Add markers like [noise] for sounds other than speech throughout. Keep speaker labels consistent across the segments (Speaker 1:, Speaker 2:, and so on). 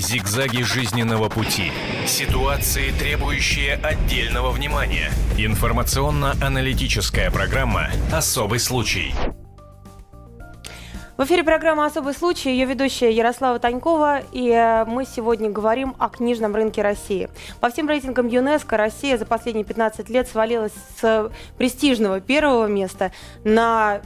Speaker 1: Зигзаги жизненного пути. Ситуации, требующие отдельного внимания. Информационно-аналитическая программа «Особый случай».
Speaker 2: В эфире программа «Особый случай», ее ведущая Ярослава Танькова, и э, мы сегодня говорим о книжном рынке России. По всем рейтингам ЮНЕСКО Россия за последние 15 лет свалилась с престижного первого места на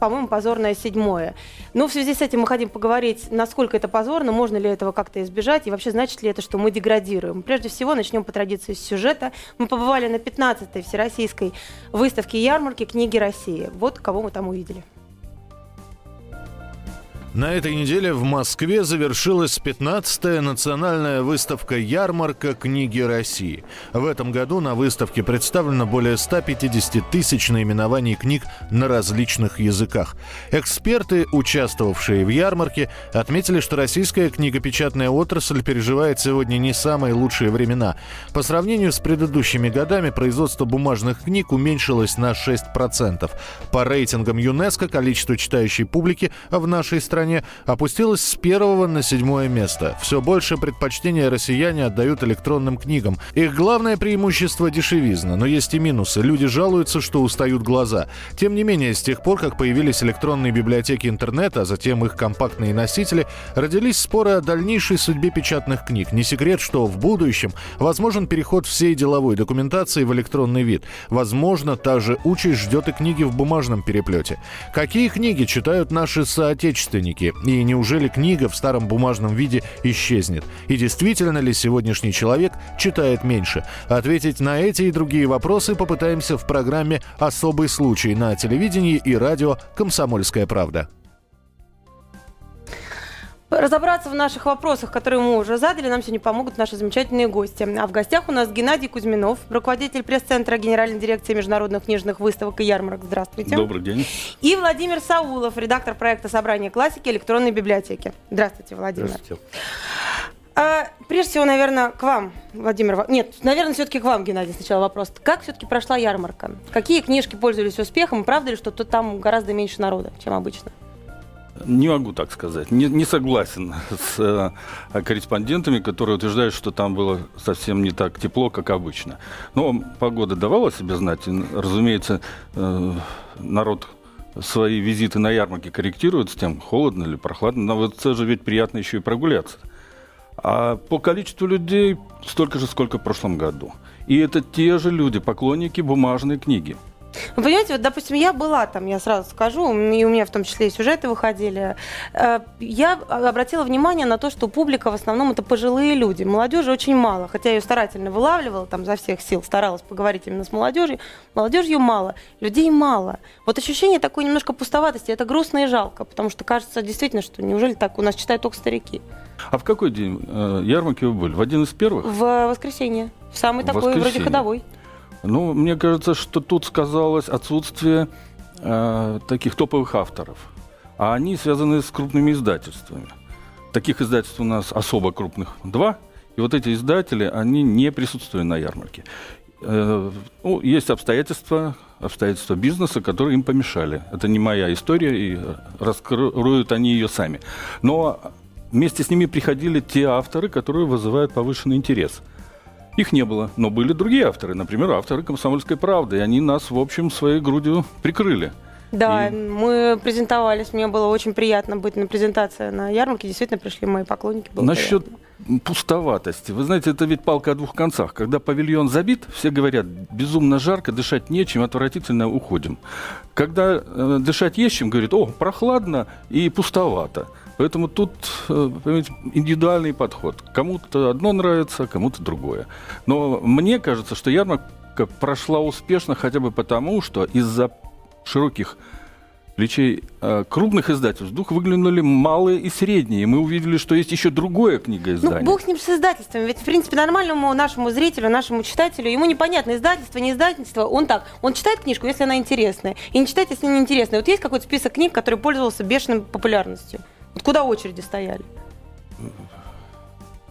Speaker 2: по-моему, позорное седьмое. Но в связи с этим мы хотим поговорить, насколько это позорно, можно ли этого как-то избежать, и вообще значит ли это, что мы деградируем. Прежде всего, начнем по традиции с сюжета. Мы побывали на 15-й Всероссийской выставке ярмарки книги России. Вот кого мы там увидели.
Speaker 3: На этой неделе в Москве завершилась 15-я национальная выставка «Ярмарка книги России». В этом году на выставке представлено более 150 тысяч наименований книг на различных языках. Эксперты, участвовавшие в ярмарке, отметили, что российская книгопечатная отрасль переживает сегодня не самые лучшие времена. По сравнению с предыдущими годами производство бумажных книг уменьшилось на 6%. По рейтингам ЮНЕСКО количество читающей публики в нашей стране стране опустилась с первого на седьмое место. Все больше предпочтения россияне отдают электронным книгам. Их главное преимущество – дешевизна, но есть и минусы. Люди жалуются, что устают глаза. Тем не менее, с тех пор, как появились электронные библиотеки интернета, а затем их компактные носители, родились споры о дальнейшей судьбе печатных книг. Не секрет, что в будущем возможен переход всей деловой документации в электронный вид. Возможно, та же участь ждет и книги в бумажном переплете. Какие книги читают наши соотечественники? Художники. И неужели книга в старом бумажном виде исчезнет? И действительно ли сегодняшний человек читает меньше? Ответить на эти и другие вопросы попытаемся в программе «Особый случай» на телевидении и радио «Комсомольская правда».
Speaker 2: Разобраться в наших вопросах, которые мы уже задали, нам сегодня помогут наши замечательные гости. А в гостях у нас Геннадий Кузьминов, руководитель пресс-центра Генеральной дирекции международных книжных выставок и ярмарок. Здравствуйте.
Speaker 4: Добрый день.
Speaker 2: И Владимир Саулов, редактор проекта «Собрание классики» электронной библиотеки. Здравствуйте, Владимир.
Speaker 4: Здравствуйте.
Speaker 2: А, прежде всего, наверное, к вам, Владимир. Нет, наверное, все-таки к вам, Геннадий, сначала вопрос. Как все-таки прошла ярмарка? Какие книжки пользовались успехом? правда ли, что тут там гораздо меньше народа, чем обычно?
Speaker 4: Не могу так сказать. Не, не согласен с э, корреспондентами, которые утверждают, что там было совсем не так тепло, как обычно. Но погода давала себе знать. Разумеется, э, народ свои визиты на ярмарке корректирует с тем, холодно или прохладно. На ВЦ же ведь приятно еще и прогуляться. А по количеству людей столько же, сколько в прошлом году. И это те же люди, поклонники бумажной книги.
Speaker 2: Вы понимаете, вот, допустим, я была там, я сразу скажу, и у меня в том числе и сюжеты выходили. Э, я обратила внимание на то, что публика в основном это пожилые люди. Молодежи очень мало, хотя я ее старательно вылавливала, там за всех сил старалась поговорить именно с молодежью. Молодежью мало, людей мало. Вот ощущение такой немножко пустоватости, это грустно и жалко, потому что кажется действительно, что неужели так у нас читают только старики.
Speaker 4: А в какой день э, ярмарки вы были? В один из первых?
Speaker 2: В воскресенье. В самый в такой, воскресенье. вроде ходовой.
Speaker 4: Ну, мне кажется, что тут сказалось отсутствие э, таких топовых авторов. А они связаны с крупными издательствами. Таких издательств у нас особо крупных два. И вот эти издатели, они не присутствуют на ярмарке. Э, ну, есть обстоятельства, обстоятельства бизнеса, которые им помешали. Это не моя история, и раскроют они ее сами. Но вместе с ними приходили те авторы, которые вызывают повышенный интерес – их не было, но были другие авторы, например, авторы «Комсомольской правды», и они нас, в общем, своей грудью прикрыли.
Speaker 2: Да, и... мы презентовались, мне было очень приятно быть на презентации на ярмарке, действительно пришли мои поклонники.
Speaker 4: Было Насчет приятно. пустоватости, вы знаете, это ведь палка о двух концах. Когда павильон забит, все говорят, безумно жарко, дышать нечем, отвратительно, уходим. Когда э, дышать есть чем, говорят, о, прохладно и пустовато. Поэтому тут, э, понимаете, индивидуальный подход. Кому-то одно нравится, кому-то другое. Но мне кажется, что ярмарка прошла успешно хотя бы потому, что из-за широких плечей э, крупных издательств вдруг выглянули малые и средние. И мы увидели, что есть еще другое книгоиздание.
Speaker 2: Ну, бог с ним с издательством. Ведь, в принципе, нормальному нашему зрителю, нашему читателю, ему непонятно, издательство, не издательство. Он так, он читает книжку, если она интересная, и не читает, если не интересная. Вот есть какой-то список книг, который пользовался бешеной популярностью? Вот куда очереди стояли?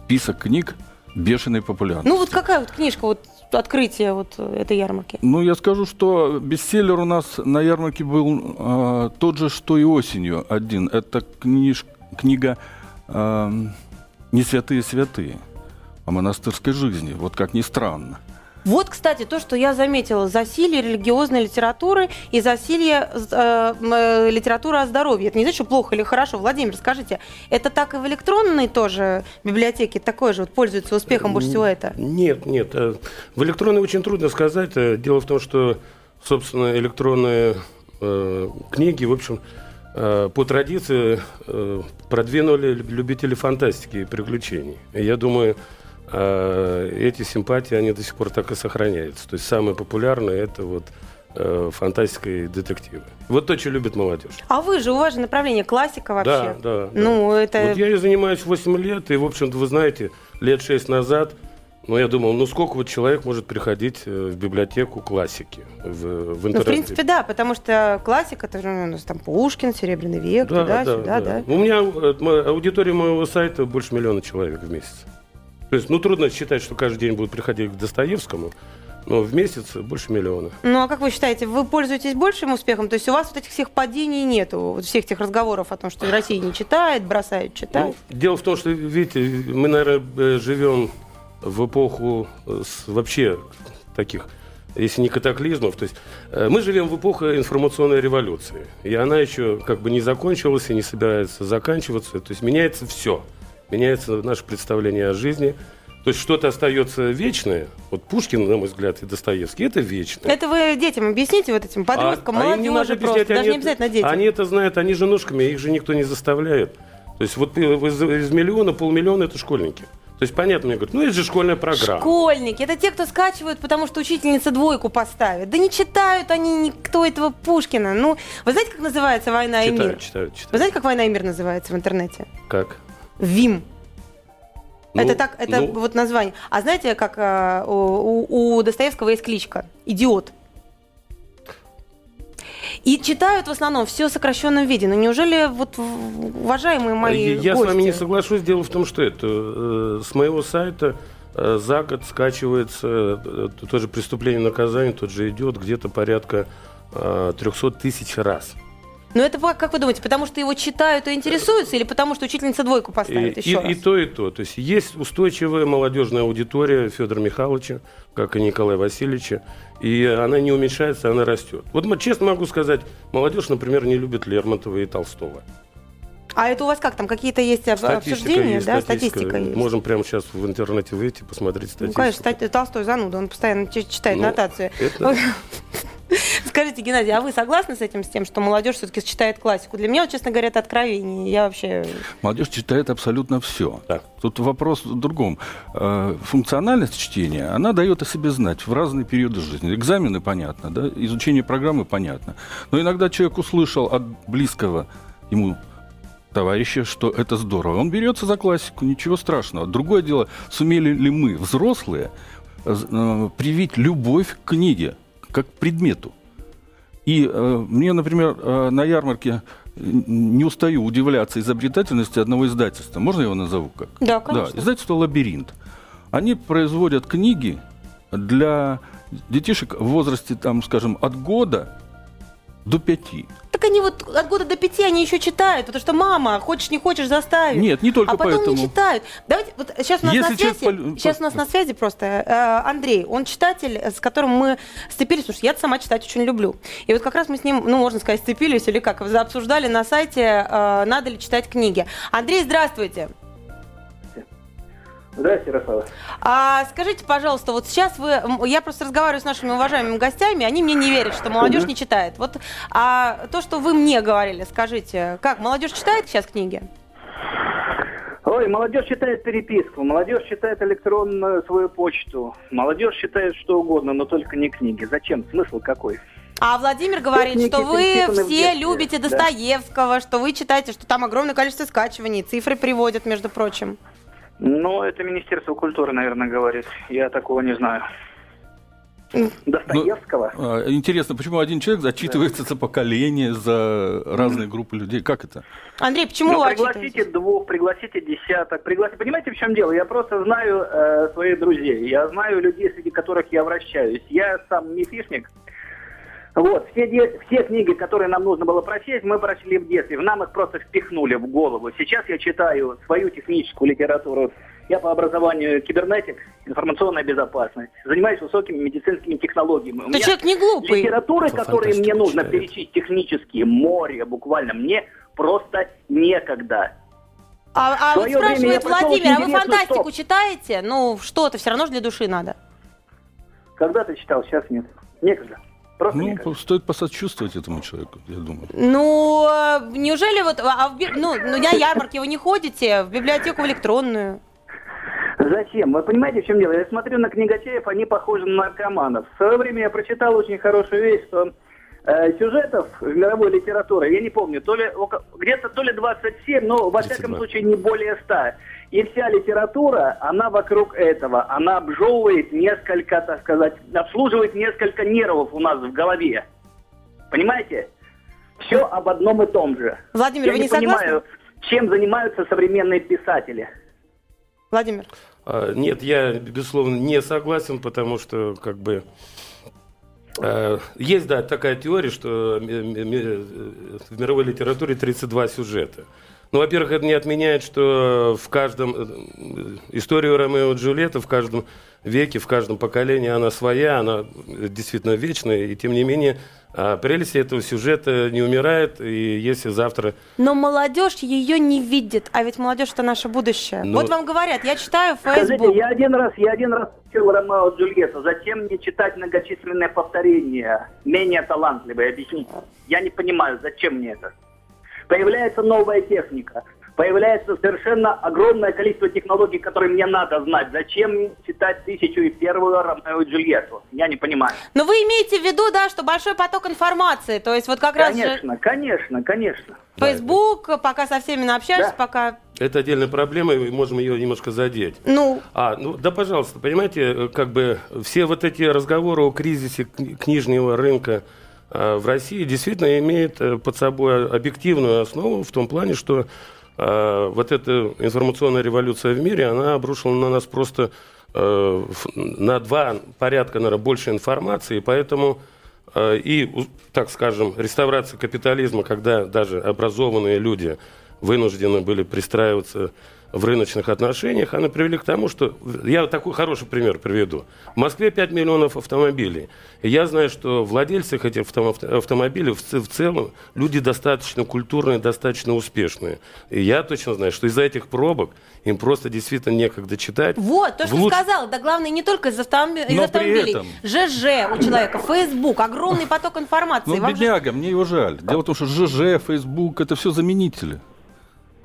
Speaker 4: Список книг бешеной популярности.
Speaker 2: Ну вот какая вот книжка, вот открытие вот этой ярмарки?
Speaker 4: Ну, я скажу, что бестселлер у нас на ярмарке был э, тот же, что и осенью один. Это книж, книга э, не святые святые, а монастырской жизни. Вот как ни странно.
Speaker 2: Вот, кстати, то, что я заметила, засилие религиозной литературы и засилие э, э, литературы о здоровье. Это не значит, что плохо или хорошо. Владимир, скажите, это так и в электронной тоже библиотеке такое же вот пользуется успехом больше всего это?
Speaker 5: Нет, нет. Э, в электронной очень трудно сказать. Э, дело в том, что, собственно, электронные э, книги, в общем, по традиции продвинули любители фантастики и приключений. Я думаю, эти симпатии, они до сих пор так и сохраняются. То есть самые популярные это вот э, фантастика и детективы. Вот то, что любит молодежь.
Speaker 2: А вы же, у вас же направление классика вообще.
Speaker 5: Да, да.
Speaker 2: Ну,
Speaker 5: да.
Speaker 2: это...
Speaker 5: Вот я и занимаюсь 8 лет, и, в общем-то, вы знаете, лет 6 назад, ну, я думал, ну, сколько вот человек может приходить э, в библиотеку классики в, в интернете?
Speaker 2: Ну, в принципе, да, потому что классика, это же ну, у нас там Пушкин, Серебряный век, да, туда,
Speaker 5: да,
Speaker 2: сюда,
Speaker 5: да.
Speaker 2: да.
Speaker 5: У меня э, аудитория моего сайта больше миллиона человек в месяц. То есть, ну, трудно считать, что каждый день будут приходить к Достоевскому, но в месяц больше миллиона.
Speaker 2: Ну, а как вы считаете, вы пользуетесь большим успехом? То есть у вас вот этих всех падений нету, вот всех этих разговоров о том, что Россия не читает, бросает читать?
Speaker 5: Ну, дело в том, что, видите, мы, наверное, живем в эпоху э, вообще таких если не катаклизмов, то есть э, мы живем в эпоху информационной революции, и она еще как бы не закончилась и не собирается заканчиваться, то есть меняется все – меняется наше представление о жизни. То есть что-то остается вечное. Вот Пушкин, на мой взгляд, и Достоевский, это вечное.
Speaker 2: Это вы детям объясните, вот этим подросткам, а, молодежи а им не надо просто, даже
Speaker 5: они,
Speaker 2: не обязательно детям.
Speaker 5: Они это знают, они же ножками, их же никто не заставляет. То есть вот из, из миллиона, полмиллиона это школьники. То есть понятно, мне говорят, ну это же школьная программа.
Speaker 2: Школьники, это те, кто скачивают, потому что учительница двойку поставит. Да не читают они никто этого Пушкина. Ну, вы знаете, как называется «Война
Speaker 5: читаю,
Speaker 2: и мир»?
Speaker 5: Читаю, читаю.
Speaker 2: Вы знаете, как «Война и мир» называется в интернете?
Speaker 5: Как?
Speaker 2: ВИМ.
Speaker 5: Ну,
Speaker 2: это так, это
Speaker 5: ну...
Speaker 2: вот название. А знаете, как э, у, у Достоевского есть кличка Идиот. И читают в основном все в сокращенном виде. Но неужели вот уважаемые мои
Speaker 5: Я
Speaker 2: гости...
Speaker 5: с вами не соглашусь. Дело в том, что это э, с моего сайта э, за год скачивается э, тоже преступление наказания, тот же идет где-то порядка э, 300 тысяч раз.
Speaker 2: Но это как вы думаете, потому что его читают и интересуются, или потому что учительница двойку поставит
Speaker 5: и,
Speaker 2: еще
Speaker 5: и,
Speaker 2: раз?
Speaker 5: и то, и то. То есть есть устойчивая молодежная аудитория Федора Михайловича, как и Николая Васильевича, и она не уменьшается, она растет. Вот честно могу сказать, молодежь, например, не любит Лермонтова и Толстого.
Speaker 2: А это у вас как там какие-то есть
Speaker 5: статистика
Speaker 2: обсуждения,
Speaker 5: есть,
Speaker 2: да?
Speaker 5: Статистика,
Speaker 2: статистика есть.
Speaker 5: Можем прямо сейчас в интернете выйти, посмотреть статистику.
Speaker 2: Ну, конечно, Толстой зануда, он постоянно читает
Speaker 5: Ну,
Speaker 2: нотацию.
Speaker 5: это- [laughs] [laughs]
Speaker 2: Скажите, Геннадий, а вы согласны с этим, с тем, что молодежь все-таки читает классику? Для меня, вот, честно говоря, это откровение. Я вообще...
Speaker 4: Молодежь читает абсолютно все.
Speaker 5: Да.
Speaker 4: Тут вопрос в другом. Э, Функциональность чтения, она дает о себе знать в разные периоды жизни. Экзамены понятно, да? изучение программы понятно. Но иногда человек услышал от близкого ему товарища, что это здорово. Он берется за классику, ничего страшного. Другое дело, сумели ли мы, взрослые, э, привить любовь к книге, как к предмету. И э, мне, например, э, на ярмарке не устаю удивляться изобретательности одного издательства. Можно я его назову как?
Speaker 2: Да, конечно.
Speaker 4: Да, издательство «Лабиринт». Они производят книги для детишек в возрасте, там, скажем, от года до пяти.
Speaker 2: Так они вот от года до пяти они еще читают, потому что мама, хочешь не хочешь, заставить.
Speaker 4: Нет, не только
Speaker 2: а потом
Speaker 4: поэтому.
Speaker 2: не читают. Давайте, вот сейчас у нас
Speaker 4: Если
Speaker 2: на связи,
Speaker 4: человек
Speaker 2: сейчас у нас на связи просто э, Андрей, он читатель, с которым мы сцепились, потому что я сама читать очень люблю. И вот как раз мы с ним, ну, можно сказать, сцепились или как, обсуждали на сайте, э, надо ли читать книги. Андрей, здравствуйте.
Speaker 6: Здравствуйте, Ярослава.
Speaker 2: А скажите, пожалуйста, вот сейчас вы, я просто разговариваю с нашими уважаемыми гостями, они мне не верят, что молодежь не читает. Вот а то, что вы мне говорили, скажите, как молодежь читает сейчас книги?
Speaker 6: Ой, молодежь читает переписку, молодежь читает электронную свою почту, молодежь читает что угодно, но только не книги. Зачем? Смысл какой?
Speaker 2: А Владимир говорит,
Speaker 6: Техники
Speaker 2: что вы все любите
Speaker 6: да.
Speaker 2: Достоевского, что вы читаете, что там огромное количество скачиваний, цифры приводят, между прочим.
Speaker 6: Ну, это Министерство культуры, наверное, говорит. Я такого не знаю. Достоевского?
Speaker 4: А, Интересно, почему один человек зачитывается за поколение, за разные группы людей? Как это?
Speaker 2: Андрей, почему
Speaker 6: Ну,
Speaker 2: вы
Speaker 6: пригласите двух, пригласите десяток, пригласите. Понимаете, в чем дело? Я просто знаю э, своих друзей, я знаю людей, среди которых я вращаюсь. Я сам мифишник, Вот, все, все книги, которые нам нужно было прочесть, мы прочли в детстве. В нам их просто впихнули в голову. Сейчас я читаю свою техническую литературу. Я по образованию кибернетик, информационная безопасность. Занимаюсь высокими медицинскими технологиями.
Speaker 2: Ты человек не глупый.
Speaker 6: Литературы, которые мне нужно
Speaker 5: читает.
Speaker 6: перечесть технические, море буквально, мне просто некогда.
Speaker 2: А, а вот спрашивает Владимир, а вы фантастику
Speaker 6: топ.
Speaker 2: читаете? Ну, что-то все равно же для души надо.
Speaker 6: Когда ты читал, сейчас нет. Некогда. Просто
Speaker 4: Ну,
Speaker 6: некогда.
Speaker 4: стоит посочувствовать этому человеку, я думаю.
Speaker 2: Ну, э, неужели вот, а в ну, ну, на ярмарке вы не ходите, в библиотеку в электронную?
Speaker 6: Зачем? Вы понимаете, в чем дело? Я смотрю на книгачеев, они похожи на наркоманов. В свое время я прочитал очень хорошую вещь, что э, сюжетов в мировой литературе, я не помню, то ли где-то то ли 27, но во всяком
Speaker 5: 32.
Speaker 6: случае не более 100. И вся литература, она вокруг этого. Она обжевывает несколько, так сказать, обслуживает несколько нервов у нас в голове. Понимаете? Все об одном и том же.
Speaker 2: Владимир,
Speaker 6: я
Speaker 2: вы
Speaker 6: не,
Speaker 2: не согласны?
Speaker 6: понимаю, чем занимаются современные писатели.
Speaker 2: Владимир.
Speaker 5: А, Нет, я, безусловно, не согласен, потому что, как бы, э, есть, да, такая теория, что ми- э, в мировой литературе 32 сюжета. Ну, во-первых, это не отменяет, что в каждом... э, Историю Ромео и Джульетты в каждом веке, в каждом поколении она своя, она действительно вечная, и тем не менее а, прелесть этого сюжета не умирает, и если завтра
Speaker 2: Но молодежь ее не видит, а ведь молодежь это наше будущее.
Speaker 5: Ну-
Speaker 2: Вот вам говорят, я читаю
Speaker 6: Скажите,
Speaker 2: Facebook.
Speaker 6: я один раз, я один раз читал Ромео и Джульетту. Зачем мне читать многочисленные повторения? Менее талантливые, объясните. Я не понимаю, зачем мне это? Появляется новая техника. Появляется совершенно огромное количество технологий, которые мне надо знать. Зачем мне читать тысячу и первую Ромео и Джульетту? Я не понимаю.
Speaker 2: Но вы имеете в виду, да, что большой поток информации, то есть вот как раз же
Speaker 6: Конечно, конечно, конечно.
Speaker 2: Facebook, пока со всеми наобщаешься,
Speaker 6: Да.
Speaker 2: пока,
Speaker 5: это отдельная проблема, и мы можем ее немножко задеть.
Speaker 2: ну,
Speaker 5: А, ну да, пожалуйста, понимаете, э, как бы все вот эти разговоры о кризисе кни- книжного рынка в России действительно имеют э, под собой объективную основу в том плане, что э, вот эта информационная революция в мире, она обрушила на нас просто э, на два порядка, наверное, больше информации, поэтому э, и, так скажем, реставрация капитализма, когда даже образованные люди вынуждены были пристраиваться в рыночных отношениях, она привели к тому, что... Я такой хороший пример приведу. В Москве 5 миллионов автомобилей. И я знаю, что владельцы этих автом- автомобилей в, целом люди достаточно культурные, достаточно успешные. И я точно знаю, что из-за этих пробок им просто действительно некогда читать.
Speaker 2: вот, то, что
Speaker 5: луч-
Speaker 2: сказала, да главное не только из, автомоби- из
Speaker 4: Но при
Speaker 2: автомобилей.
Speaker 4: этом-
Speaker 2: ЖЖ у человека, Facebook, огромный поток информации.
Speaker 4: Ну,
Speaker 2: Вам же-
Speaker 4: бедняга, мне его жаль. Дело в том, что ЖЖ, Facebook, это все заменители.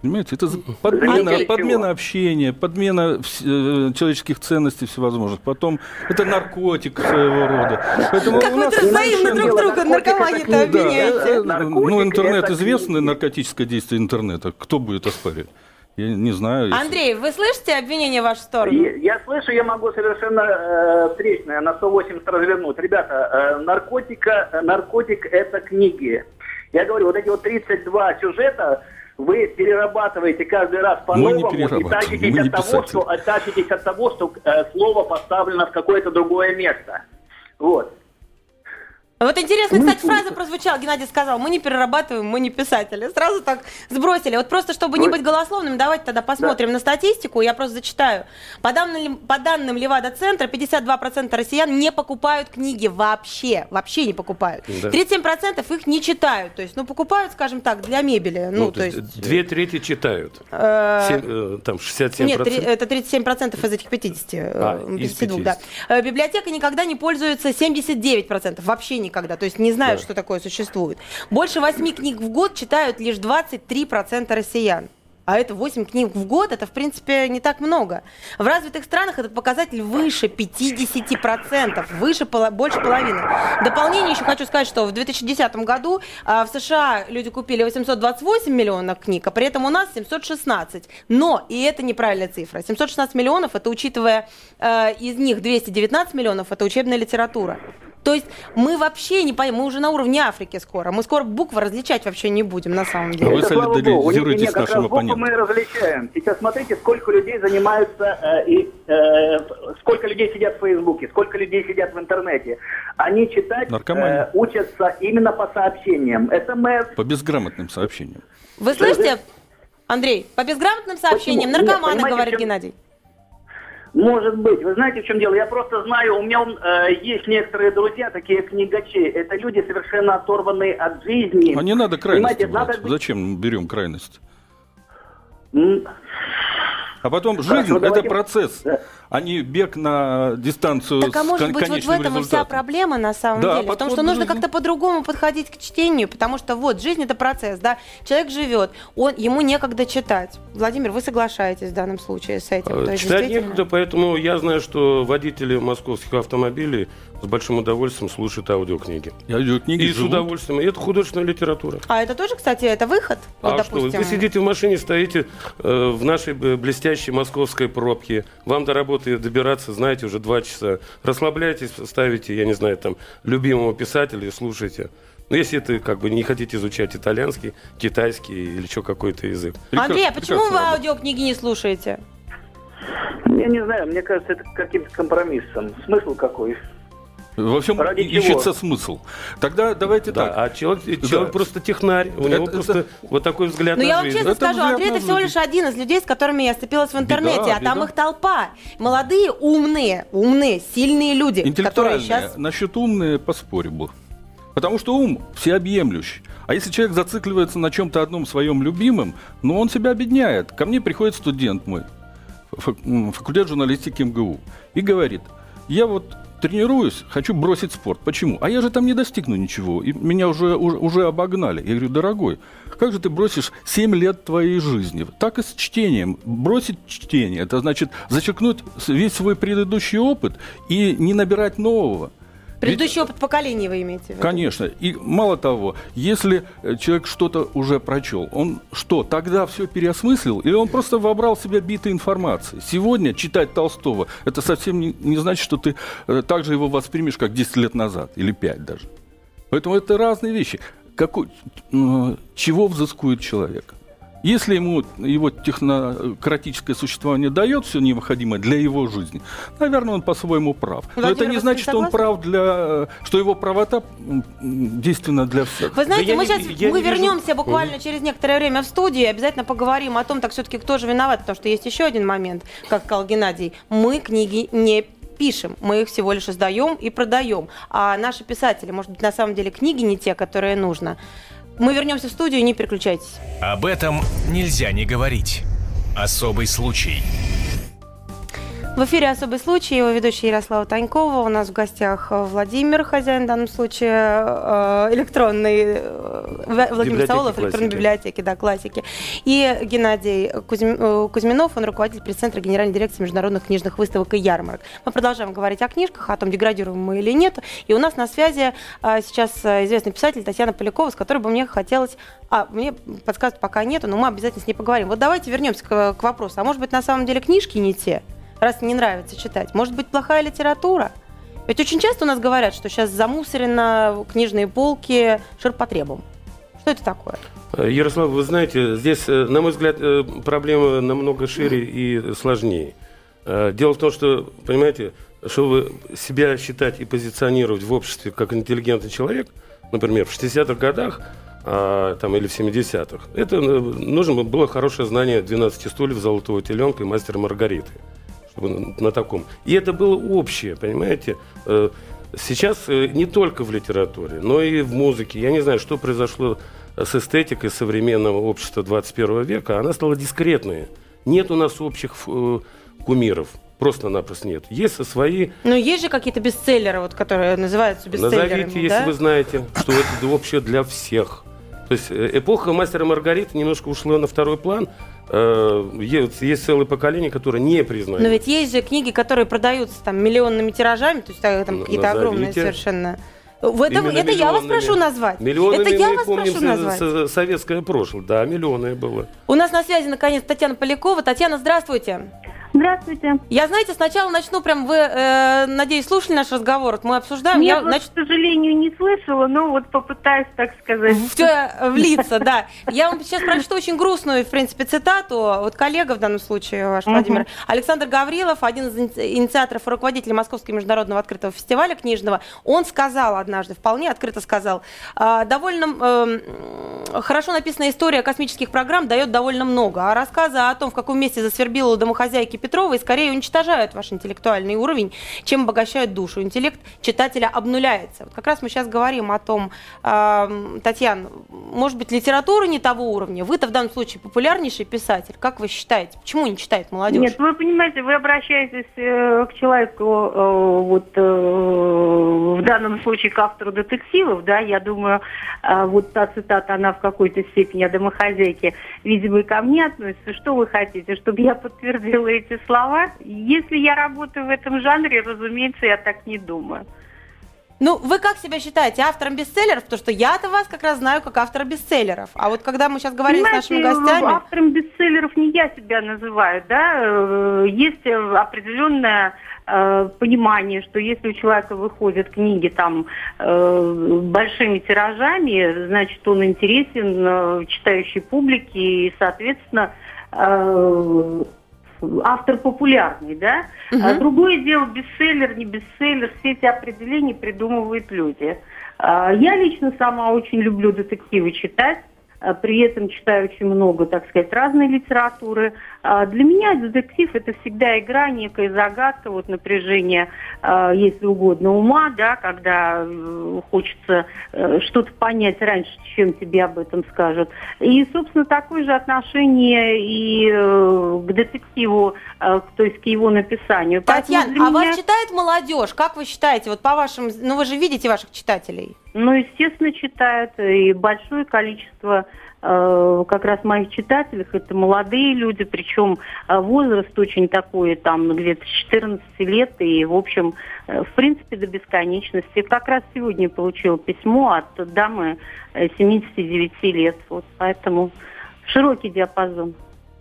Speaker 4: Понимаете, это подмена, подмена общения, подмена э, человеческих ценностей всевозможных. Потом это наркотик своего рода. Поэтому
Speaker 2: Как
Speaker 4: у
Speaker 2: вы
Speaker 4: нас-
Speaker 2: это взаимно друг друга наркомании-то
Speaker 6: книга.
Speaker 4: Да,
Speaker 2: обвиняете.
Speaker 4: э, э, ну, интернет
Speaker 6: книги.
Speaker 4: наркотическое действие интернета. Кто будет оспаривать? Я не знаю. если-
Speaker 2: Андрей, вы слышите обвинения в вашу сторону?
Speaker 6: И Я слышу, я могу совершенно э, встречное на 180 развернуть. Ребята, э, наркотика, наркотик это книги. Я говорю, вот эти вот 32 сюжета вы перерабатываете каждый раз по-новому и тащитесь от, того, что, тащитесь от того, что э, слово поставлено в какое-то другое место. Вот.
Speaker 2: Вот интересно,
Speaker 6: Ну,
Speaker 2: кстати, фраза прозвучала, Геннадий сказал, мы не перерабатываем, мы не писатели. Сразу так сбросили. Вот просто, чтобы не быть голословным, давайте тогда посмотрим на статистику, я просто зачитаю. По данным, по данным Левада-центра, 52% россиян не покупают книги вообще, вообще не покупают.
Speaker 5: Да.
Speaker 2: 37% их не читают, то есть, ну, покупают, скажем так, для мебели. Ну, то есть...
Speaker 5: две трети читают.
Speaker 2: э,
Speaker 5: Семь, э, там 67%.
Speaker 2: Нет, три- это 37% из этих 50. э,
Speaker 5: А, из
Speaker 2: 52, да.
Speaker 5: 50.
Speaker 2: Э, Библиотека никогда не пользуется 79%, вообще никогда, то есть не знают,
Speaker 5: Да.
Speaker 2: что такое существует. Больше 8 книг в год читают лишь 23% россиян. А это 8 книг в год, это, в принципе, не так много. В развитых странах этот показатель выше 50%, выше, больше половины. В дополнение еще хочу сказать, что в 2010 году а, в США люди купили 828 миллионов книг, а при этом у нас 716. Но, и это неправильная цифра, 716 миллионов, это учитывая э, из них 219 миллионов, это учебная литература. То есть мы вообще не поймем, мы уже на уровне Африки скоро. Мы скоро буквы различать вообще не будем, на самом
Speaker 4: А
Speaker 2: деле.
Speaker 4: вы
Speaker 6: слава богу.
Speaker 4: солидаризируетесь
Speaker 6: Нет,
Speaker 4: с
Speaker 6: как
Speaker 4: нашим
Speaker 6: раз буквы
Speaker 4: оппонентом.
Speaker 6: мы различаем. Сейчас смотрите, сколько людей занимаются, э, и, э, сколько людей сидят в Фейсбуке, сколько людей сидят в интернете. Они читать
Speaker 4: Наркомания.
Speaker 6: э, учатся именно по сообщениям. СМС,
Speaker 4: По безграмотным сообщениям.
Speaker 2: Вы слышите, Андрей, по безграмотным сообщениям
Speaker 6: Почему? Нет,
Speaker 2: наркоманы,
Speaker 6: понимаете,
Speaker 2: говорит
Speaker 6: чем-
Speaker 2: Геннадий.
Speaker 6: Может быть. Вы знаете, в чем дело? Я просто знаю, у меня э, есть некоторые друзья, такие книгачи. Это люди совершенно оторванные от жизни.
Speaker 4: А не надо крайности
Speaker 6: надо
Speaker 4: Зачем мы берем крайность?
Speaker 6: М,
Speaker 4: А потом жизнь это
Speaker 6: давайте-
Speaker 4: процесс,
Speaker 6: Да.
Speaker 4: А не бег на дистанцию
Speaker 2: Так а
Speaker 4: с
Speaker 2: может быть вот в этом и вся проблема на самом
Speaker 4: Да,
Speaker 2: деле. В том, что нужно
Speaker 4: жизни.
Speaker 2: как-то по-другому подходить к чтению, потому что вот жизнь это процесс, да. Человек живет, он, ему некогда читать. Владимир, вы соглашаетесь в данном случае с этим?
Speaker 5: Э, Читать
Speaker 2: действительно-
Speaker 5: некогда, поэтому я знаю, что водители московских автомобилей с большим удовольствием слушают аудиокниги.
Speaker 4: Я аудиокниги
Speaker 5: И с
Speaker 4: живут.
Speaker 5: удовольствием. И это художественная литература.
Speaker 2: А это тоже, кстати, это выход? Вот,
Speaker 5: а что, вы,
Speaker 2: допустим.
Speaker 5: вы сидите в машине, стоите э, в нашей э, блестящей московской пробке. Вам до работы добираться, знаете, уже два часа. Расслабляйтесь, ставите, я не знаю, там, любимого писателя и слушайте. Ну, если это как бы не хотите изучать итальянский, китайский или еще какой-то язык.
Speaker 2: Андрей, а почему вы аудиокниги не слушаете?
Speaker 6: Я не знаю, мне кажется, это каким-то компромиссом. Смысл какой?
Speaker 4: Во всем
Speaker 6: Ради
Speaker 4: ищется
Speaker 6: чего?
Speaker 4: смысл. Тогда давайте
Speaker 5: Да,
Speaker 4: так.
Speaker 5: а человек,
Speaker 4: Да.
Speaker 5: человек просто технарь, у него
Speaker 4: Это-
Speaker 5: просто
Speaker 4: это-
Speaker 5: вот такой взгляд
Speaker 2: Ну,
Speaker 5: на
Speaker 2: я вам
Speaker 5: жизнь.
Speaker 2: честно
Speaker 4: Это
Speaker 2: скажу, Андрей это всего лишь один из людей, с которыми я сцепилась в интернете,
Speaker 4: Беда,
Speaker 2: а там
Speaker 4: беда.
Speaker 2: их толпа. Молодые, умные, умные, сильные люди, которые
Speaker 4: Интеллектуальные.
Speaker 2: сейчас...
Speaker 4: Насчет умные поспорю бы. Потому что ум всеобъемлющий. А если человек зацикливается на чем-то одном своем любимом, ну он себя обедняет. Ко мне приходит студент мой, факультет журналистики МГУ, и говорит, я вот тренируюсь, хочу бросить спорт. Почему? А я же там не достигну ничего, и меня уже, уже, уже обогнали. Я говорю, дорогой, как же ты бросишь 7 лет твоей жизни? Так и с чтением. Бросить чтение, это значит зачеркнуть весь свой предыдущий опыт и не набирать нового. Ведь-
Speaker 2: Предыдущий опыт поколений вы имеете в виду?
Speaker 4: Конечно. И мало того, если э, человек что-то уже прочел, он что, тогда все переосмыслил? Или он просто вобрал в себя битой информации? Сегодня читать Толстого, это совсем не, не значит, что ты э, так же его воспримешь, как 10 лет назад, или 5 даже. Поэтому это разные вещи. Какой, э, чего взыскует человек? Если ему его технократическое существование дает все необходимое для его жизни, наверное, он по-своему прав. Но
Speaker 2: Владимир,
Speaker 4: это не значит, что он прав для, что его правота действенна для всех.
Speaker 2: Вы знаете,
Speaker 5: Да
Speaker 2: мы
Speaker 5: не-
Speaker 2: сейчас
Speaker 5: я
Speaker 2: мы
Speaker 5: не вижу-
Speaker 2: вернемся буквально через некоторое время в студию и обязательно поговорим о том, так все-таки кто же виноват, потому что есть еще один момент, как сказал Геннадий. Мы книги не пишем, мы их всего лишь издаем и продаем. А наши писатели, может быть, на самом деле книги не те, которые нужно. Мы вернемся в студию, не переключайтесь.
Speaker 1: Об этом нельзя не говорить. Особый случай.
Speaker 2: В эфире «Особый случай», его ведущая Ярослава Танькова. У нас в гостях э, Владимир, хозяин в данном случае э, электронной, э, Владимир
Speaker 5: Библиотеки
Speaker 2: Саулов, электронной библиотеки, да, классики. И Геннадий Кузьм- Кузьминов, он руководитель пресс-центра Генеральной дирекции международных книжных выставок и ярмарок. Мы продолжаем говорить о книжках, о том, деградируем мы или нет. И у нас на связи сейчас известный писатель Татьяна Полякова, с которой бы мне хотелось... А, мне подсказывают пока нету, но мы обязательно с ней поговорим. Вот давайте вернемся к, к вопросу. А может быть, на самом деле книжки не те? Раз не нравится читать? Может быть, плохая литература? Ведь очень часто у нас говорят, что сейчас замусорено книжные полки ширпотребом. Что это такое?
Speaker 5: Э, Ярослав, вы знаете, здесь, э, на мой взгляд, э, проблема намного шире и сложнее. Дело в том, что, понимаете, чтобы себя считать и позиционировать в обществе как интеллигентный человек, например, в 60-х годах а, там, или в 70-х, это нужно было хорошее знание 12 стульев, золотого теленка и мастера Маргариты. На, таком. И это было общее, понимаете? Э, Сейчас э, не только в литературе, но и в музыке. Я не знаю, что произошло с эстетикой современного общества 21 века. Она стала дискретной. Нет у нас общих э, кумиров. Просто-напросто нет. Есть свои
Speaker 2: Ну, есть же какие-то бестселлеры, вот, которые называются бестселлерами,
Speaker 5: Назовите, если
Speaker 2: да?
Speaker 5: вы знаете, что это вообще для всех. То есть э, эпоха мастера Маргариты немножко ушла на второй план. Э, Есть, есть целое поколение, которое не признает.
Speaker 2: Но ведь есть же книги, которые продаются там миллионными тиражами, то есть там какие-то огромные совершенно. В этом,
Speaker 5: Именно
Speaker 2: это я вас прошу назвать.
Speaker 5: Миллионами
Speaker 2: это я вас
Speaker 5: помним
Speaker 2: прошу назвать.
Speaker 5: со- советское прошлое. Да, миллионное было.
Speaker 2: У нас на связи наконец Татьяна Полякова. Татьяна, здравствуйте.
Speaker 7: Здравствуйте.
Speaker 2: Я, знаете, сначала начну, прям вы, э, надеюсь, слушали наш разговор, вот мы обсуждаем.
Speaker 7: Нет,
Speaker 2: я
Speaker 7: вот,
Speaker 2: нач-
Speaker 7: к сожалению, не слышала, но вот попытаюсь, так сказать.
Speaker 2: в влиться, да. Я вам сейчас прочту очень грустную, в принципе, цитату. Вот коллега в данном случае ваш. Владимир. Александр Гаврилов, один из иници- инициаторов и руководителей Московского международного открытого фестиваля книжного, он сказал однажды, вполне открыто сказал, «А, довольно эм, хорошо написанная история космических программ дает довольно много, а рассказы о том, в каком месте засвербила у домохозяйки Петровой, скорее уничтожают ваш интеллектуальный уровень, чем обогащают душу. Интеллект читателя обнуляется. Вот как раз мы сейчас говорим о том, эм, Татьяна, может быть, литература не того уровня? Вы-то в данном случае популярнейший писатель. Как вы считаете? Почему не читает молодежь?
Speaker 7: Нет, вы понимаете, вы обращаетесь э, к человеку, э, вот э, в данном случае к автору детективов, да, я думаю, э, вот та цитата, она в какой-то степени о домохозяйке, видимо, и ко мне относится. Что вы хотите, чтобы я подтвердила эти слова? Если я работаю в этом жанре, разумеется, я так не думаю.
Speaker 2: Ну, вы как себя считаете автором бестселлеров? Потому что я-то вас как раз знаю как автора бестселлеров. А вот когда мы сейчас говорим с нашими гостями...
Speaker 7: автором бестселлеров не я себя называю, да, э, есть э, определенное э, понимание, что если у человека выходят книги там э, большими тиражами, значит, он интересен э, читающей публике и, соответственно, э, автор популярный, да.
Speaker 2: Мгм.
Speaker 7: А Другое дело, бестселлер, не бестселлер, все эти определения придумывают люди. А, Я лично сама очень люблю детективы читать. а, При этом читаю очень много, так сказать, разной литературы. А, Для меня детектив это всегда игра, некая загадка, вот напряжение, а, если угодно, ума, да, когда э, хочется э, что-то понять раньше, чем тебе об этом скажут. И, собственно, такое же отношение и э, к детективу, то есть к его написанию.
Speaker 2: Татьяна, а
Speaker 7: меня-
Speaker 2: вас читает молодежь? Как вы считаете, вот по вашим... Ну, вы же видите ваших читателей.
Speaker 7: Ну, естественно, читают. И большое количество как раз моих читателей, это молодые люди, причем э, возраст очень такой, там, где-то с 14 лет, и, в общем, э, в принципе, до бесконечности. Как раз сегодня получила письмо от дамы э, 79 лет, вот, поэтому широкий диапазон.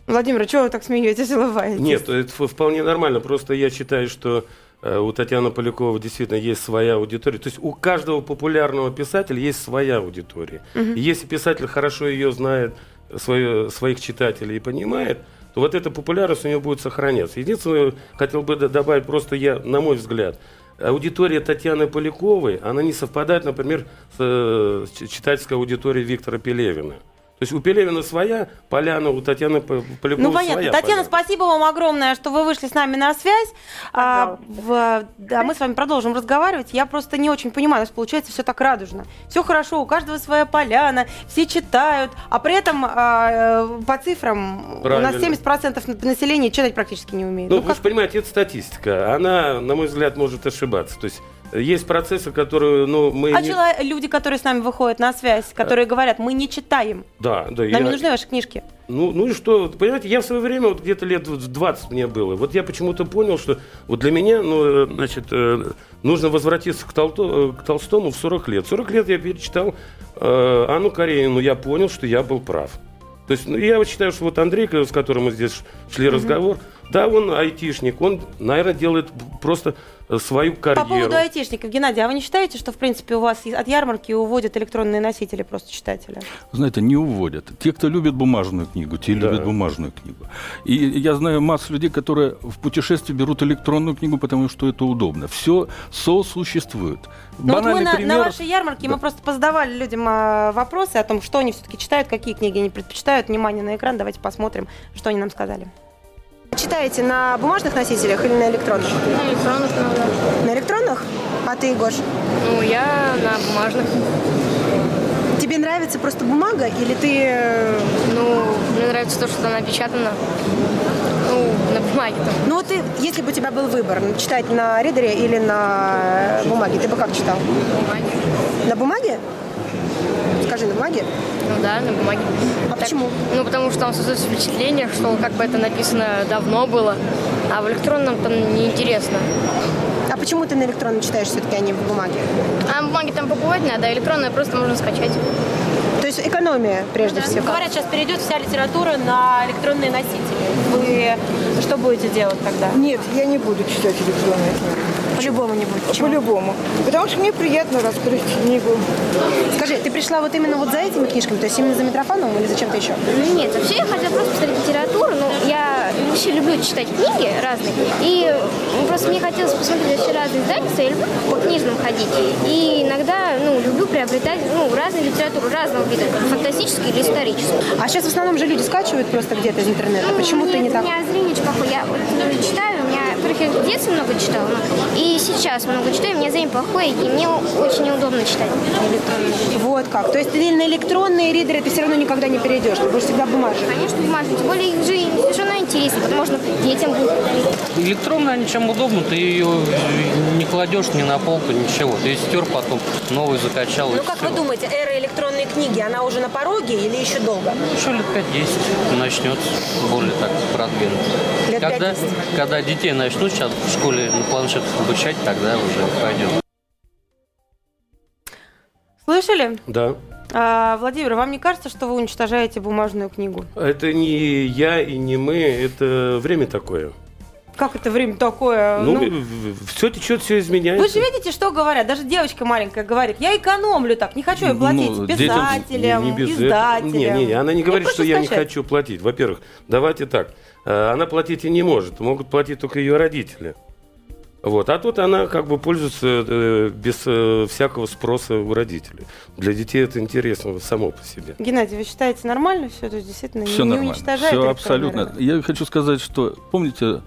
Speaker 2: Владимир, чего вы так смеетесь, [laughs] улыбаетесь?
Speaker 5: Нет, это вполне нормально. Просто я считаю, что э, у Татьяны Полякова действительно есть своя аудитория. То есть у каждого популярного писателя есть своя аудитория. И если писатель хорошо ее знает, свое, своих читателей и понимает, то вот эта популярность у него будет сохраняться. Единственное, хотел бы добавить просто я, на мой взгляд, аудитория Татьяны Поляковой, она не совпадает, например, с, э, с читательской аудиторией Виктора Пелевина. То есть у Пелевина своя поляна, у Татьяны П- Поляковой
Speaker 2: Ну, понятно.
Speaker 5: своя
Speaker 2: Татьяна,
Speaker 5: поляна.
Speaker 2: спасибо вам огромное, что вы вышли с нами на связь. А, в- да, мы с вами продолжим разговаривать. Я просто не очень понимаю, у нас получается все так радужно. Все хорошо, у каждого своя поляна, все читают, а при этом а, э, по цифрам у нас
Speaker 5: Правильно.
Speaker 2: 70% населения читать практически не умеет.
Speaker 5: Ну,
Speaker 2: Ну,
Speaker 5: вы
Speaker 2: как-
Speaker 5: же понимаете, это статистика. Она, на мой взгляд, может ошибаться. То есть есть процессы, которые, ну, мы...
Speaker 2: А
Speaker 5: не-
Speaker 2: чело- люди, которые с нами выходят на связь, которые говорят, мы не читаем,
Speaker 5: Да, да.
Speaker 2: нам
Speaker 5: я-
Speaker 2: не нужны ваши книжки.
Speaker 5: Ну, ну и что? Понимаете, я в свое время, вот где-то лет в 20 мне было, вот я почему-то понял, что вот для меня, ну, э, значит, э, нужно возвратиться к, Толто- э, к Толстому в 40 лет. В 40 лет я перечитал э, Анну Каренину, я понял, что я был прав. То есть, ну, я вот считаю, что вот Андрей, с которым мы здесь шли разговор, да, он айтишник, он, наверное, делает просто свою
Speaker 2: По
Speaker 5: карьеру.
Speaker 2: поводу айтишников, Геннадий, а вы не считаете, что, в принципе, у вас от ярмарки уводят электронные носители просто читателя?
Speaker 4: Знаете, не уводят. Те, кто любит бумажную книгу, те
Speaker 5: Да.
Speaker 4: любят бумажную книгу. И я знаю массу людей, которые в путешествии берут электронную книгу, потому что это удобно. Все сосуществует.
Speaker 2: Ну вот мы на,
Speaker 4: пример.
Speaker 2: на вашей ярмарке
Speaker 4: Да.
Speaker 2: мы просто позадавали людям а, вопросы о том, что они все-таки читают, какие книги они предпочитают. Внимание на экран, давайте посмотрим, что они нам сказали. Читаете на бумажных носителях или на электронных?
Speaker 8: На электронных надо.
Speaker 2: На электронных? А ты, Гош?
Speaker 8: Ну, я на бумажных.
Speaker 2: Тебе нравится просто бумага или ты... э,
Speaker 8: Ну, мне нравится то, что напечатано. Ну, на бумаге там.
Speaker 2: Ну вот ты, если бы у тебя был выбор, читать на ридере или на бумаге, ты бы как читал?
Speaker 8: На бумаге.
Speaker 2: На бумаге? Скажи, на бумаге?
Speaker 8: Ну да, на бумаге.
Speaker 2: А почему?
Speaker 8: Ну, потому что там создается впечатление, что как бы это написано давно было, а в электронном там неинтересно.
Speaker 2: А почему ты на электронном читаешь все-таки, а не в бумаге?
Speaker 8: А на бумаге там покупать надо, а электронное просто можно скачать.
Speaker 2: То есть экономия, прежде
Speaker 8: Да.
Speaker 2: всего. Говорят, сейчас перейдет вся литература на электронные носители. Вы что будете делать тогда?
Speaker 9: Нет, я не буду читать электронные книги.
Speaker 2: По-любому не будет.
Speaker 9: По-любому. Потому что мне приятно раскрыть книгу.
Speaker 2: Скажи, ты пришла вот именно вот за этими книжками, то есть именно за Митрофановым или за чем-то еще?
Speaker 8: Нет, вообще я хотела просто посмотреть литературу, но я вообще люблю читать книги разные, и ну, просто мне хотелось посмотреть вообще разные издательства, я люблю по книжным ходить, и иногда, ну, люблю приобретать, ну, разную литературу, разного вида, как фантастическую или историческую.
Speaker 2: А сейчас в основном же люди скачивают просто где-то из интернета. Почему ты не
Speaker 8: у
Speaker 2: так?
Speaker 8: меня зрение плохое. Я вот ну, читаю, у меня, во-первых, я в детстве много читала, ну, и сейчас много читаю, у меня зрение плохое, и мне очень неудобно читать.
Speaker 2: Вот как. То есть ты на электронные ридеры ты все равно никогда не перейдешь, ты будешь всегда бумажный.
Speaker 8: Конечно, бумажный, тем более их же совершенно интересно, можно детям будет подарить.
Speaker 10: Электронная, они чем удобно, ты ее не кладешь ни на полку, ничего. Ты стер потом, новый закачал.
Speaker 2: Ну как
Speaker 10: всё.
Speaker 2: вы думаете, эра электронной книги, она уже на пороге или еще долго?
Speaker 10: Еще лет 5-10 начнется более так продвинуто.
Speaker 2: Лет
Speaker 10: когда,
Speaker 2: 5-10.
Speaker 10: когда детей начнут сейчас в школе на планшетах обучать, тогда уже пойдет.
Speaker 2: Слышали?
Speaker 5: Да.
Speaker 2: А, Владимир, вам не кажется, что вы уничтожаете бумажную книгу?
Speaker 5: Это не я и не мы, это время такое.
Speaker 2: Как это время такое?
Speaker 5: Ну,
Speaker 2: Ну,
Speaker 5: все течет, все
Speaker 2: вы
Speaker 5: изменяется.
Speaker 2: же видите, что говорят? Даже девочка маленькая говорит, я экономлю так, не хочу я платить
Speaker 4: Ну,
Speaker 2: писателям,
Speaker 5: Не- не без
Speaker 2: издателям.
Speaker 5: Не, не, не, она не говорит,
Speaker 2: Я
Speaker 5: что я не хочу платить. Во-первых, давайте так. э, Она платить и не может. Могут платить только ее родители. Вот. А тут она как бы пользуется э, без э, всякого спроса у родителей. Для детей это интересно само по себе.
Speaker 2: Геннадий, вы считаете нормально все? То есть действительно
Speaker 4: Все
Speaker 2: не
Speaker 4: нормально.
Speaker 2: уничтожает
Speaker 4: Все абсолютно. Я хочу сказать, что, помните,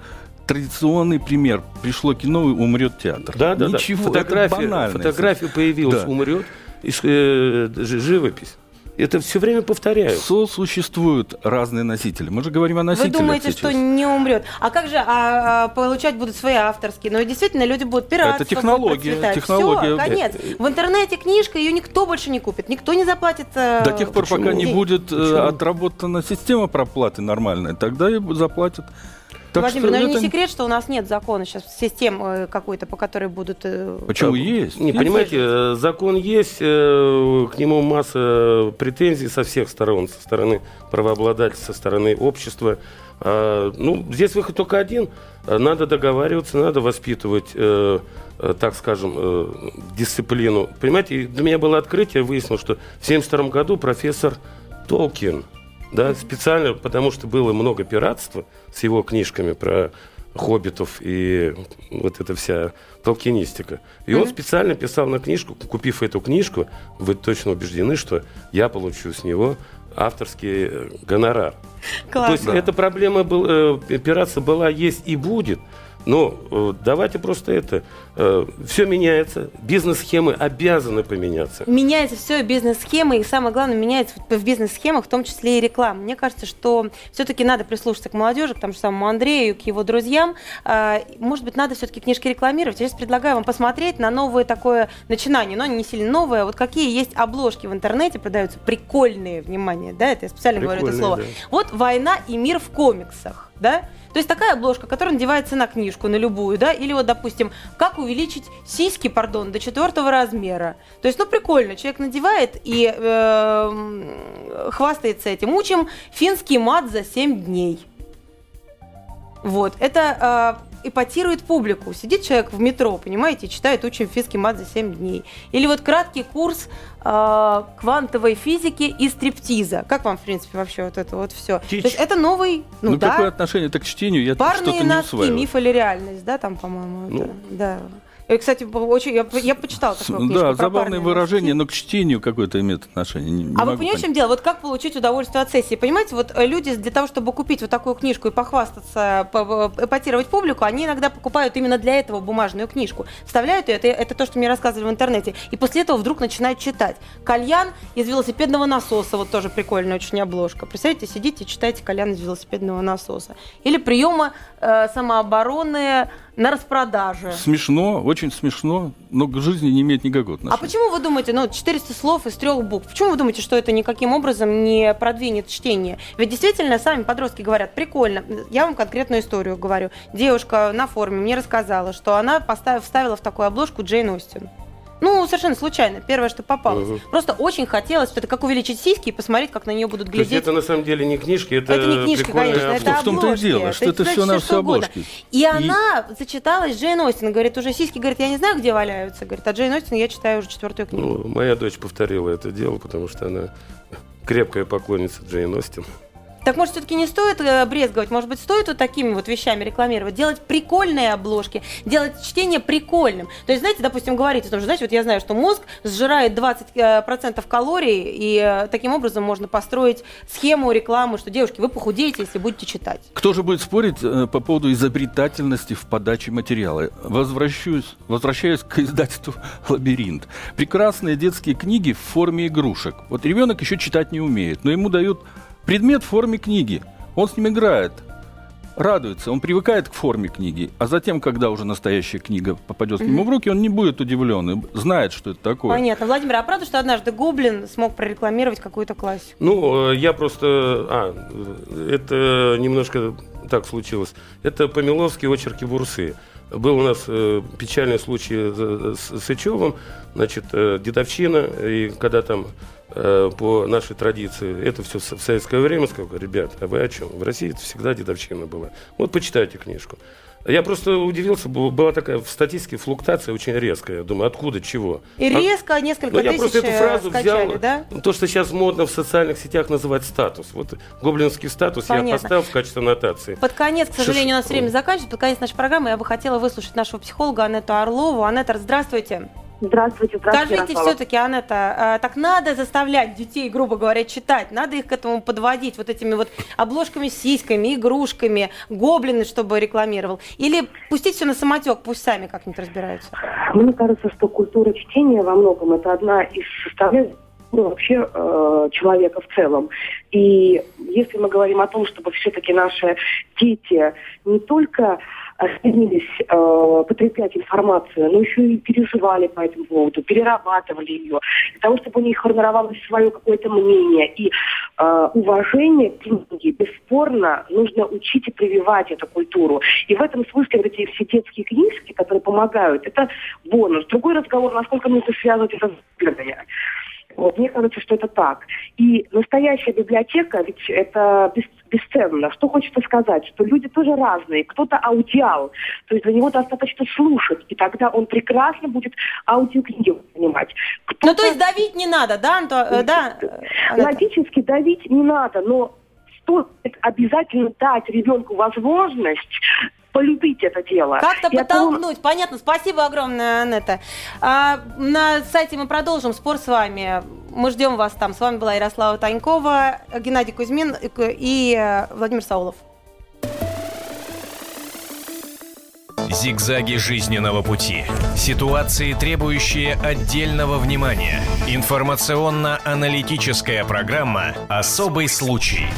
Speaker 4: традиционный пример. Пришло кино и умрет театр.
Speaker 5: Да, да,
Speaker 4: Ничего,
Speaker 5: да.
Speaker 4: это
Speaker 5: Фотография,
Speaker 4: банальность.
Speaker 5: фотография появилась,
Speaker 4: Да.
Speaker 5: умрет, и, э, живопись. Это все время повторяют.
Speaker 4: Сосуществуют разные носители. Мы же говорим о
Speaker 2: Вы
Speaker 4: носителях
Speaker 2: думаете,
Speaker 4: сейчас.
Speaker 2: что не умрет? А как же а, а, получать будут свои авторские? Ну, и действительно, люди будут пиратство.
Speaker 4: Это технология, технология.
Speaker 2: Все, конец. В интернете книжка, ее никто больше не купит. Никто не заплатит. э,
Speaker 4: До тех пор, пока не будет э,
Speaker 5: Почему?
Speaker 4: отработана система проплаты нормальная, тогда и заплатят. Так
Speaker 2: Владимир,
Speaker 4: что
Speaker 2: не
Speaker 4: это-
Speaker 2: секрет, что у нас нет закона сейчас, системы какой-то, по которой будут... э,
Speaker 4: Почему есть?
Speaker 5: Не, понимаете, э, закон есть, э, к нему масса претензий со всех сторон, со стороны правообладателя, со стороны общества. А, Ну, здесь выход только один. Э, Надо договариваться, надо воспитывать, э, э, так скажем, э, дисциплину. Понимаете, для меня было открытие, выяснилось, что в 1972 году профессор Толкин, да, специально, потому что было много пиратства с его книжками про хоббитов и вот эта вся толкинистика. И он специально писал на книжку, купив эту книжку, вы точно убеждены, что я получу с него авторский э, гонорар. То есть
Speaker 2: Классно.
Speaker 5: эта проблема был, э, пиратства была, есть и будет. Но э, давайте просто это. все меняется. Бизнес-схемы обязаны поменяться.
Speaker 2: Меняется все, бизнес-схемы, и самое главное, меняется в бизнес-схемах, в том числе и реклама. Мне кажется, что все-таки надо прислушаться к молодежи, к тому же самому Андрею, к его друзьям. А, Может быть, надо все-таки книжки рекламировать. Я сейчас предлагаю вам посмотреть на новое такое начинание, но не сильно новое. Вот какие есть обложки в интернете, продаются прикольные, внимание, да, это я специально говорю это
Speaker 5: Прикольные,
Speaker 2: слово.
Speaker 5: да.
Speaker 2: Вот «Война и мир в комиксах», да? То есть такая обложка, которая надевается на книжку, на любую, да, или вот, допустим, как увеличить сиськи, пардон, до четвертого размера. То есть, ну, прикольно, человек надевает и э, хвастается этим. Учим финский мат за 7 дней. Вот, это эпатирует публику. Сидит человек в метро, понимаете, читает «Учим финский мат за 7 дней». Или вот краткий курс э, квантовой физики и стриптиза. Как вам, в принципе, вообще вот это вот все? То
Speaker 5: Дичь.
Speaker 2: есть это новый, ну,
Speaker 4: Ну,
Speaker 2: да,
Speaker 4: какое отношение это к чтению, я
Speaker 2: парные
Speaker 4: что-то не
Speaker 2: носки,
Speaker 4: усваиваю.
Speaker 2: миф или реальность, да, там, по-моему, это,
Speaker 5: Ну.
Speaker 2: да. И, кстати, очень, я, я почитала такую книжку
Speaker 4: Да,
Speaker 2: про
Speaker 4: забавное выражение, но к чтению какое-то имеет отношение. Не- не
Speaker 2: А вы понимаете, в чем дело? Вот как получить удовольствие от сессии? Понимаете, вот э, люди для того, чтобы купить вот такую книжку и похвастаться, по- по- эпатировать публику, они иногда покупают именно для этого бумажную книжку. Вставляют ее, это, это то, что мне рассказывали в интернете, и после этого вдруг начинают читать. Кальян из велосипедного насоса, вот тоже прикольная очень обложка. Представляете, сидите, читаете кальян из велосипедного насоса. Или приемы э, самообороны на распродаже.
Speaker 4: Смешно, очень смешно, но к жизни не имеет никакого отношения.
Speaker 2: А почему вы думаете, ну, 400 слов из трех букв, почему вы думаете, что это никаким образом не продвинет чтение? Ведь действительно, сами подростки говорят, прикольно. Я вам конкретную историю говорю. Девушка на форуме мне рассказала, что она поставила, вставила в такую обложку Джейн Остин. Ну, совершенно случайно. Первое, что попалось.
Speaker 5: Мгм.
Speaker 2: Просто очень хотелось, это как увеличить сиськи и посмотреть, как на нее будут
Speaker 5: То есть
Speaker 2: глядеть.
Speaker 5: это на самом деле не книжки, это,
Speaker 2: Это не книжки,
Speaker 5: прикольные
Speaker 2: конечно,
Speaker 5: обложки.
Speaker 2: это
Speaker 4: В том-то и
Speaker 2: обложки,
Speaker 4: дело, что это
Speaker 2: значит
Speaker 4: всё на
Speaker 2: что
Speaker 4: все
Speaker 2: угодно.
Speaker 4: обложки.
Speaker 2: И,
Speaker 4: И-
Speaker 2: она зачиталась, Джейн Остин, говорит, уже сиськи, говорит, я не знаю, где валяются, говорит, а Джейн Остин я читаю уже четвертую книгу.
Speaker 5: Ну, моя дочь повторила это дело, потому что она крепкая поклонница Джейн Остин.
Speaker 2: Так может, все-таки не стоит э, брезговать? Может быть, стоит вот такими вот вещами рекламировать? Делать прикольные обложки, делать чтение прикольным. То есть, знаете, допустим, говорить о том, что, знаете, вот я знаю, что мозг сжирает 20% процентов калорий, и э, таким образом можно построить схему рекламы, что, девушки, вы похудеете, если будете читать.
Speaker 4: Кто же будет спорить э, по поводу изобретательности в подаче материала? Возвращаюсь, возвращаюсь к издательству «Лабиринт». Прекрасные детские книги в форме игрушек. Вот ребенок еще читать не умеет, но ему дают предмет в форме книги. Он с ним играет, радуется, он привыкает к форме книги. А затем, когда уже настоящая книга попадет к нему в руки, он не будет удивлен и знает, что это такое.
Speaker 2: Понятно. Владимир, а правда, что однажды Гоблин смог прорекламировать какую-то классику?
Speaker 5: Ну, э, я просто... А, это немножко так случилось. Это Помиловские очерки Бурсы. Был у нас э, печальный случай с Сычевым, значит, э, дедовщина, и когда там э, по нашей традиции, это все в советское время, сказал, ребят, а вы о чем? В России это всегда дедовщина была. Вот почитайте книжку. Я просто удивился, была такая в статистике флуктуация очень резкая. Я думаю, откуда, чего?
Speaker 2: И
Speaker 5: А-
Speaker 2: резко несколько
Speaker 5: ну, я
Speaker 2: тысяч
Speaker 5: просто эту
Speaker 2: э,
Speaker 5: фразу
Speaker 2: скачали,
Speaker 5: взял,
Speaker 2: да?
Speaker 5: то, что сейчас модно в социальных сетях называть статус. Вот гоблинский статус я
Speaker 2: Понятно.
Speaker 5: поставил в качестве аннотации.
Speaker 2: Под конец, к сожалению, у нас
Speaker 5: Шиш-
Speaker 2: время заканчивается. Под конец нашей программы я бы хотела выслушать нашего психолога Анетту Орлову. Анетта, здравствуйте.
Speaker 11: Здравствуйте, здравствуйте,
Speaker 2: Скажите все-таки, Анетта, э, так надо заставлять детей, грубо говоря, читать, надо их к этому подводить вот этими вот обложками сиськами, игрушками, гоблины, чтобы рекламировал? Или пустить все на самотек, пусть сами как-нибудь разбираются?
Speaker 11: Мне кажется, что культура чтения во многом это одна из составляющих ну, вообще э, человека в целом. И если мы говорим о том, чтобы все-таки наши дети не только стремились э, потреблять информацию, но еще и переживали по этому поводу, перерабатывали ее, для того, чтобы у них формировалось свое какое-то мнение. И э, уважение к книге, бесспорно, нужно учить и прививать эту культуру. И в этом смысле вот эти все детские книжки, которые помогают, это бонус. Другой разговор, насколько нужно связывать это с исследованиями. Вот, мне кажется, что это так. И настоящая библиотека, ведь это бес- бесценно. Что хочется сказать? Что люди тоже разные. Кто-то аудиал, то есть для него достаточно слушать, и тогда он прекрасно будет аудиокниги воспринимать.
Speaker 2: Ну, то есть давить не надо, да, Антон? Э, да, э?
Speaker 11: Логически давить не надо, но стоит обязательно дать ребенку возможность полюбить это дело.
Speaker 2: Как-то
Speaker 11: того-
Speaker 2: подтолкнуть. Понятно. Спасибо огромное, Анетта. А, на сайте мы продолжим спор с вами. Мы ждем вас там. С вами была Ярослава Танькова, Геннадий Кузьмин и э, Владимир Саулов.
Speaker 1: Зигзаги жизненного пути. Ситуации, требующие отдельного внимания. Информационно-аналитическая программа «Особый случай».